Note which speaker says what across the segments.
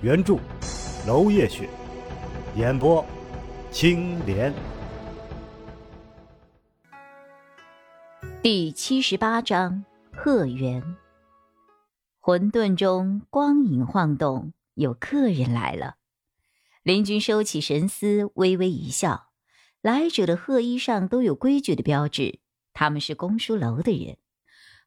Speaker 1: 原著娄夜雪，演播青莲。
Speaker 2: 第七十八章贺元。混沌中光影晃动，有客人来了。林君收起神思，微微一笑。来者的鹤衣上都有规矩的标志，他们是公书楼的人。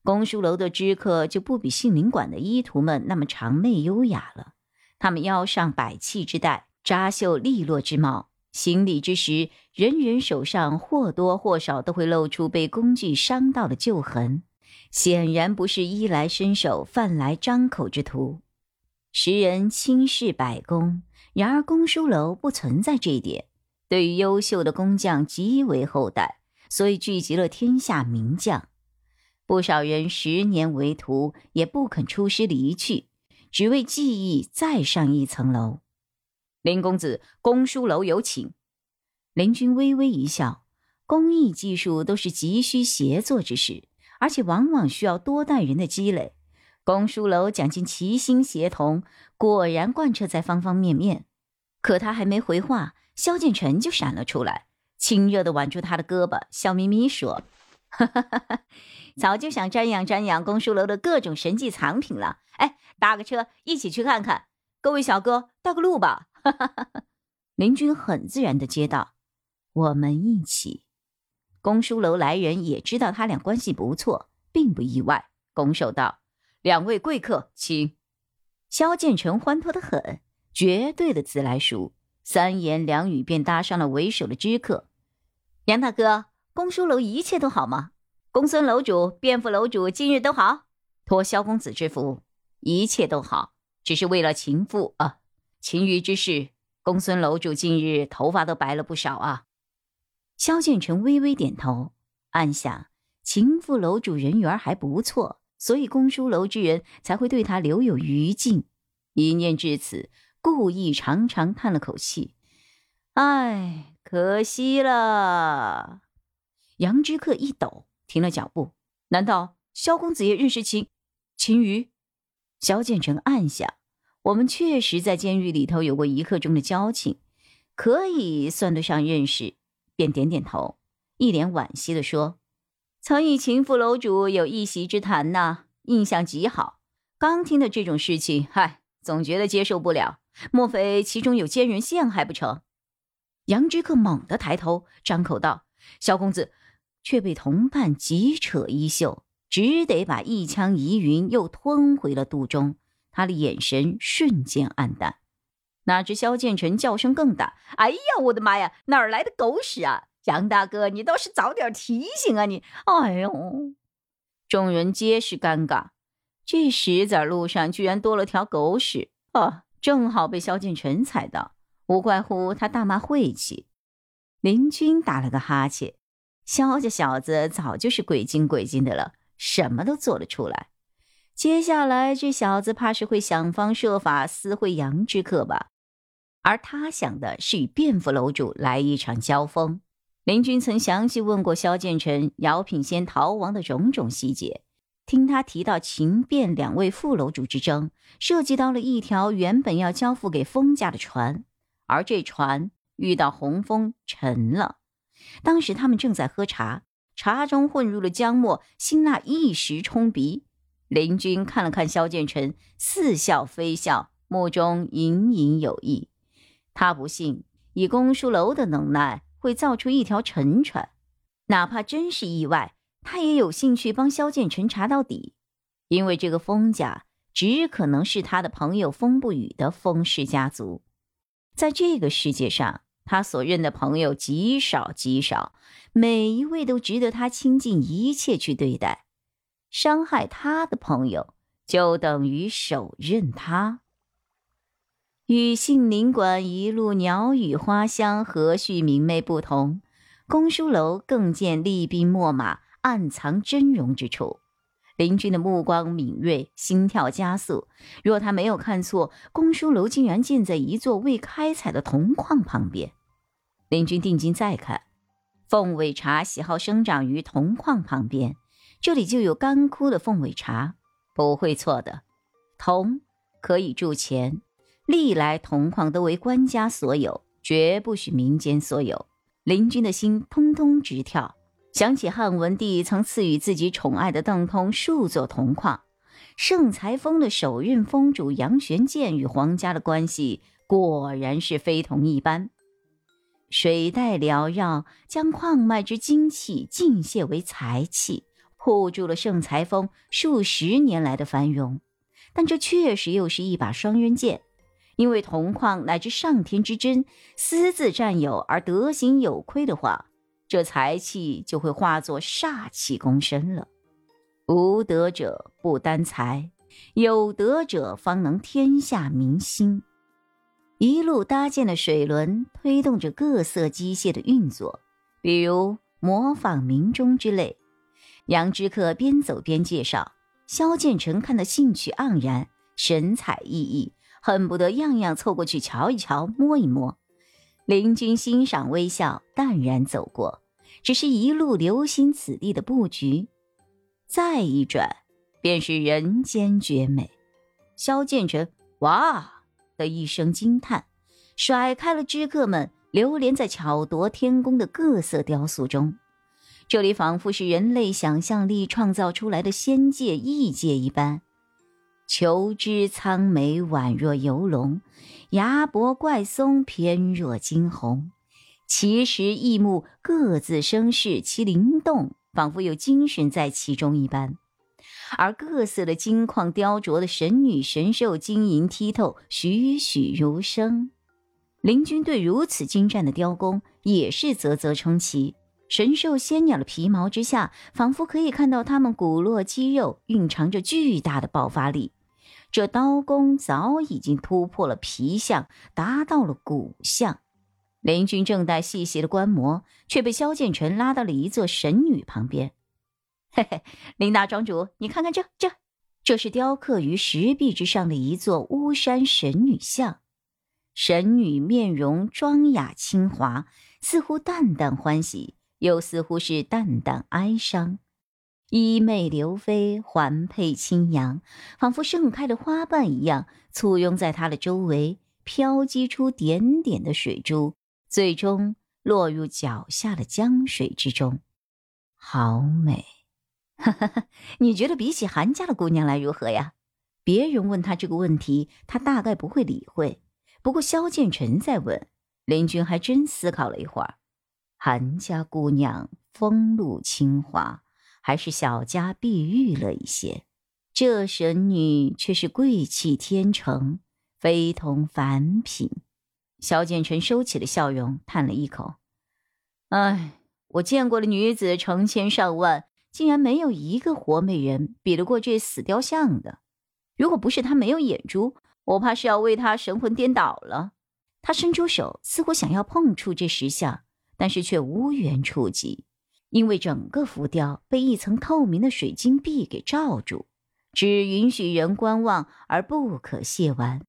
Speaker 2: 公书楼的知客就不比杏林馆的医徒们那么长媚优雅了。他们腰上百器之带，扎绣利落之帽，行礼之时，人人手上或多或少都会露出被工具伤到的旧痕，显然不是衣来伸手、饭来张口之徒。时人轻视百工，然而公书楼不存在这一点。对于优秀的工匠极为厚待，所以聚集了天下名将。不少人十年为徒，也不肯出师离去，只为技艺再上一层楼。林公子，公书楼有请。林君微微一笑，工艺技术都是急需协作之事，而且往往需要多代人的积累。公书楼讲究齐心协同，果然贯彻在方方面面。可他还没回话。萧建成就闪了出来，亲热的挽住他的胳膊，笑眯眯说：“哈哈哈哈早就想瞻仰瞻仰公书楼的各种神迹藏品了。哎，搭个车一起去看看。各位小哥，带个路吧。”哈哈哈哈林军很自然的接道：“我们一起。”公书楼来人也知道他俩关系不错，并不意外，拱手道：“两位贵客，请。”萧建成欢脱的很，绝对的自来熟。三言两语便搭上了为首的知客，杨大哥，公书楼一切都好吗？公孙楼主、卞副楼主今日都好？托萧公子之福，一切都好，只是为了秦父啊，情余之事。公孙楼主近日头发都白了不少啊。萧建成微微点头，暗想秦父楼主人缘还不错，所以公叔楼之人才会对他留有余敬。一念至此。故意长长叹了口气，唉，可惜了。杨之客一抖，停了脚步。难道萧公子也认识秦秦瑜？萧建成暗想：我们确实在监狱里头有过一刻钟的交情，可以算得上认识。便点点头，一脸惋惜的说：“曾与秦副楼主有一席之谈呐，印象极好。刚听的这种事情，嗨，总觉得接受不了。”莫非其中有奸人陷害不成？杨之客猛地抬头，张口道：“萧公子。”却被同伴急扯衣袖，只得把一腔疑云又吞回了肚中。他的眼神瞬间黯淡。哪知萧建成叫声更大：“哎呀，我的妈呀！哪儿来的狗屎啊！杨大哥，你倒是早点提醒啊！你，哎呦！”众人皆是尴尬。这石子路上居然多了条狗屎啊！正好被萧剑臣踩到，无怪乎他大骂晦气。林军打了个哈欠，萧家小子早就是鬼精鬼精的了，什么都做得出来。接下来这小子怕是会想方设法私会杨之客吧？而他想的是与卞府楼主来一场交锋。林军曾详细问过萧建成姚品仙逃亡的种种细节。听他提到秦卞两位副楼主之争，涉及到了一条原本要交付给封家的船，而这船遇到洪峰沉了。当时他们正在喝茶，茶中混入了姜末，辛辣一时冲鼻。林军看了看萧建成，似笑非笑，目中隐隐有意。他不信以公书楼的能耐会造出一条沉船，哪怕真是意外。他也有兴趣帮萧建成查到底，因为这个封家只可能是他的朋友封不语的封氏家族。在这个世界上，他所认的朋友极少极少，每一位都值得他倾尽一切去对待。伤害他的朋友，就等于手刃他。与杏林馆一路鸟语花香、和煦明媚不同，公书楼更见厉兵秣马、暗藏真容之处。林君的目光敏锐，心跳加速。若他没有看错，公书楼竟然建在一座未开采的铜矿旁边。林君定睛再看，凤尾茶喜好生长于铜矿旁边，这里就有干枯的凤尾茶，不会错的。铜可以铸钱。历来铜矿都为官家所有，绝不许民间所有。林君的心通通直跳，想起汉文帝曾赐予自己宠爱的邓通数座铜矿，盛才峰的首任封主杨玄鉴与皇家的关系果然是非同一般。水带缭绕，将矿脉之精气尽泄为财气，护住了盛财峰数十年来的繁荣。但这确实又是一把双刃剑。因为铜矿乃至上天之真，私自占有而德行有亏的话，这财气就会化作煞气攻身了。无德者不担财，有德者方能天下民心。一路搭建的水轮推动着各色机械的运作，比如模仿鸣钟之类。杨之客边走边介绍，萧建成看得兴趣盎然，神采奕奕。恨不得样样凑过去瞧一瞧、摸一摸。林君欣赏微笑，淡然走过，只是一路留心此地的布局。再一转，便是人间绝美。萧建成“哇”的一声惊叹，甩开了知客们，流连在巧夺天工的各色雕塑中。这里仿佛是人类想象力创造出来的仙界异界一般。求枝苍梅宛若游龙，崖柏怪松翩若惊鸿，奇石异木各自生势，其灵动仿佛有精神在其中一般。而各色的金矿雕琢的神女神兽晶莹剔透，栩栩如生。林军对如此精湛的雕工也是啧啧称奇。神兽仙鸟的皮毛之下，仿佛可以看到它们骨络肌肉蕴藏着巨大的爆发力。这刀工早已经突破了皮相，达到了骨相。林军正待细细的观摩，却被萧建成拉到了一座神女旁边。嘿嘿，林大庄主，你看看这这，这是雕刻于石壁之上的一座巫山神女像。神女面容庄雅清华，似乎淡淡欢喜，又似乎是淡淡哀伤。衣袂流飞，环佩轻扬，仿佛盛开的花瓣一样，簇拥在她的周围，飘击出点点的水珠，最终落入脚下的江水之中。好美！哈哈哈，你觉得比起韩家的姑娘来如何呀？别人问他这个问题，他大概不会理会。不过萧建成在问，林君还真思考了一会儿。韩家姑娘风露清华。还是小家碧玉了一些，这神女却是贵气天成，非同凡品。萧建成收起了笑容，叹了一口：“唉，我见过的女子成千上万，竟然没有一个活美人比得过这死雕像的。如果不是他没有眼珠，我怕是要为他神魂颠倒了。”他伸出手，似乎想要碰触这石像，但是却无缘触及。因为整个浮雕被一层透明的水晶壁给罩住，只允许人观望，而不可亵玩。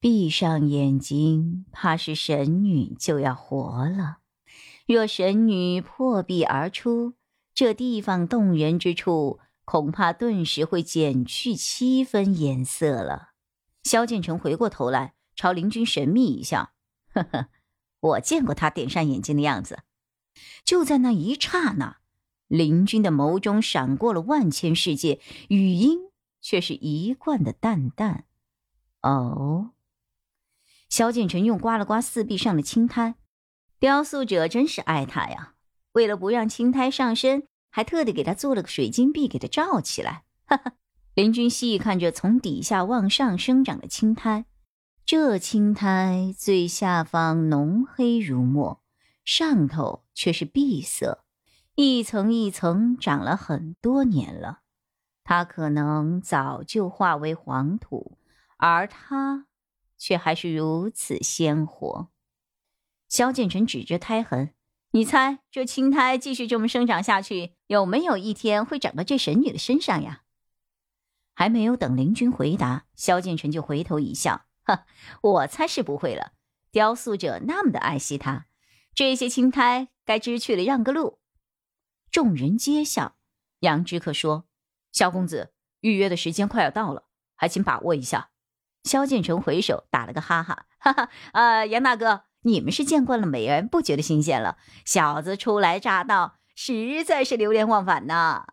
Speaker 2: 闭上眼睛，怕是神女就要活了。若神女破壁而出，这地方动人之处，恐怕顿时会减去七分颜色了。萧建成回过头来，朝林君神秘一笑：“呵呵，我见过他点上眼睛的样子。”就在那一刹那，林君的眸中闪过了万千世界，语音却是一贯的淡淡。哦，萧建成用刮了刮四壁上的青苔，雕塑者真是爱他呀！为了不让青苔上身，还特地给他做了个水晶壁给他罩起来。哈哈，林君细看着从底下往上生长的青苔，这青苔最下方浓黑如墨。上头却是碧色，一层一层长了很多年了。它可能早就化为黄土，而它却还是如此鲜活。萧建成指着胎痕：“你猜，这青苔继续这么生长下去，有没有一天会长到这神女的身上呀？”还没有等林君回答，萧建成就回头一笑：“哈，我猜是不会了。雕塑者那么的爱惜它，这些青苔该知趣的让个路。”众人皆笑。杨之客说：“萧公子，预约的时间快要到了，还请把握一下。”萧建成回首打了个哈哈，哈哈，呃，杨大哥，你们是见惯了美人，不觉得新鲜了？小子初来乍到，实在是流连忘返呐。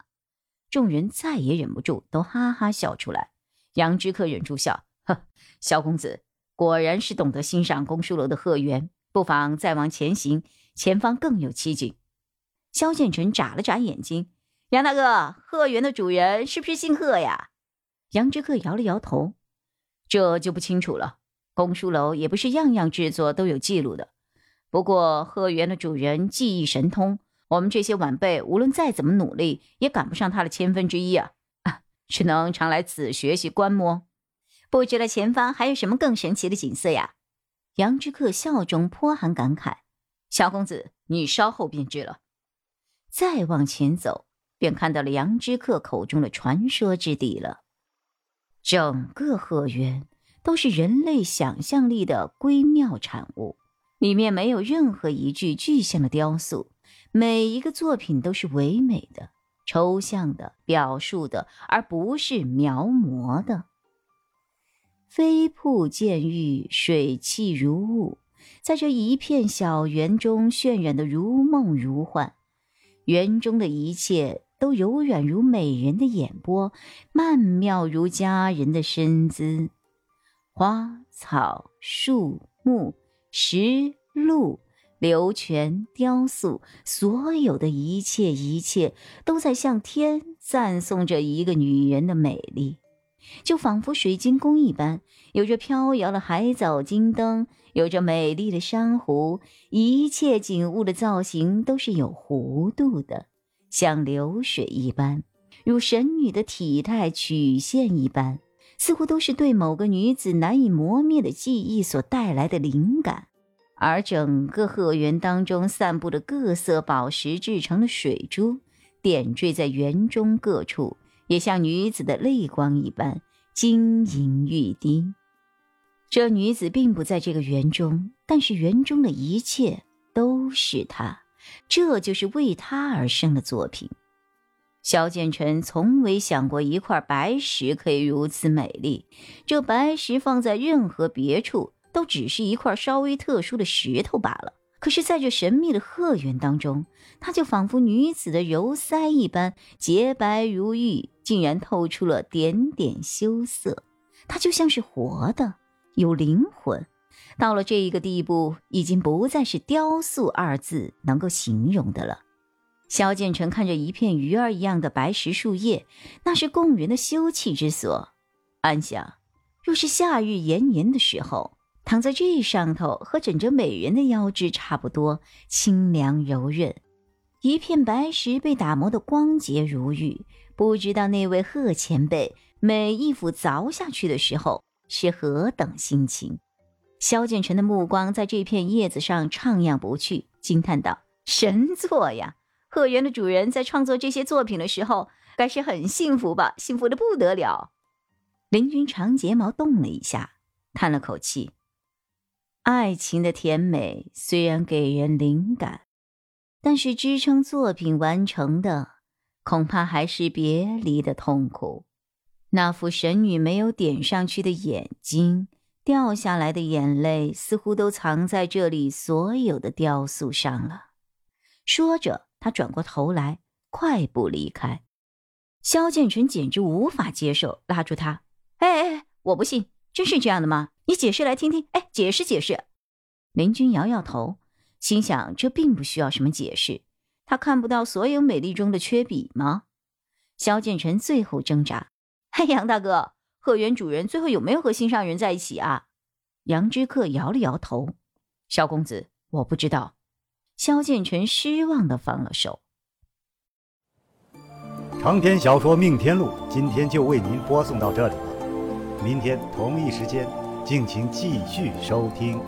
Speaker 2: 众人再也忍不住，都哈哈笑出来。杨之客忍住笑，呵，萧公子果然是懂得欣赏公书楼的贺园，不妨再往前行，前方更有奇景。萧建成眨了眨眼睛。杨大哥，贺园的主人是不是姓贺呀？杨之客摇了摇头，这就不清楚了。公书楼也不是样样制作都有记录的。不过贺园的主人技艺神通，我们这些晚辈无论再怎么努力，也赶不上他的千分之一啊！只能常来此学习观摩。不知道前方还有什么更神奇的景色呀？杨之客笑中颇含感慨。小公子，你稍后便知了。再往前走。便看到了杨之客口中的传说之地了。整个鹤园都是人类想象力的瑰妙产物，里面没有任何一具具象的雕塑，每一个作品都是唯美的、抽象的、表述的，而不是描摹的。飞瀑溅玉，水气如雾，在这一片小园中渲染的如梦如幻，园中的一切。都柔软如美人的眼波，曼妙如佳人的身姿。花草树木、石路、流泉、雕塑，所有的一切一切，都在向天赞颂着一个女人的美丽，就仿佛水晶宫一般，有着飘摇的海藻金灯，有着美丽的珊瑚，一切景物的造型都是有弧度的。像流水一般，如神女的体态曲线一般，似乎都是对某个女子难以磨灭的记忆所带来的灵感。而整个鹤园当中散布的各色宝石制成的水珠，点缀在园中各处，也像女子的泪光一般晶莹欲滴。这女子并不在这个园中，但是园中的一切都是她。这就是为他而生的作品。萧剑尘从未想过一块白石可以如此美丽。这白石放在任何别处，都只是一块稍微特殊的石头罢了。可是，在这神秘的鹤园当中，它就仿佛女子的柔腮一般洁白如玉，竟然透出了点点羞涩。它就像是活的，有灵魂。到了这一个地步，已经不再是“雕塑”二字能够形容的了。萧建成看着一片鱼儿一样的白石树叶，那是供人的休憩之所。暗想，若是夏日炎炎的时候，躺在这上头，和枕着美人的腰肢差不多，清凉柔润。一片白石被打磨得光洁如玉，不知道那位贺前辈每一斧凿下去的时候是何等心情。萧建成的目光在这片叶子上徜徉不去，惊叹道：“神作呀！鹤园的主人在创作这些作品的时候，该是很幸福吧？幸福的不得了。”林君长睫毛动了一下，叹了口气：“爱情的甜美虽然给人灵感，但是支撑作品完成的，恐怕还是别离的痛苦。那副神女没有点上去的眼睛。”掉下来的眼泪似乎都藏在这里所有的雕塑上了。说着，他转过头来，快步离开。萧建成简直无法接受，拉住他：“哎哎，我不信，真是这样的吗？你解释来听听。哎，解释解释。”林君摇摇头，心想：这并不需要什么解释。他看不到所有美丽中的缺笔吗？萧建成最后挣扎：“嘿，杨大哥。”鹤园主人最后有没有和心上人在一起啊？杨之客摇了摇头。萧公子，我不知道。萧建成失望的放了手。
Speaker 1: 长篇小说《命天录》今天就为您播送到这里了。明天同一时间，敬请继续收听。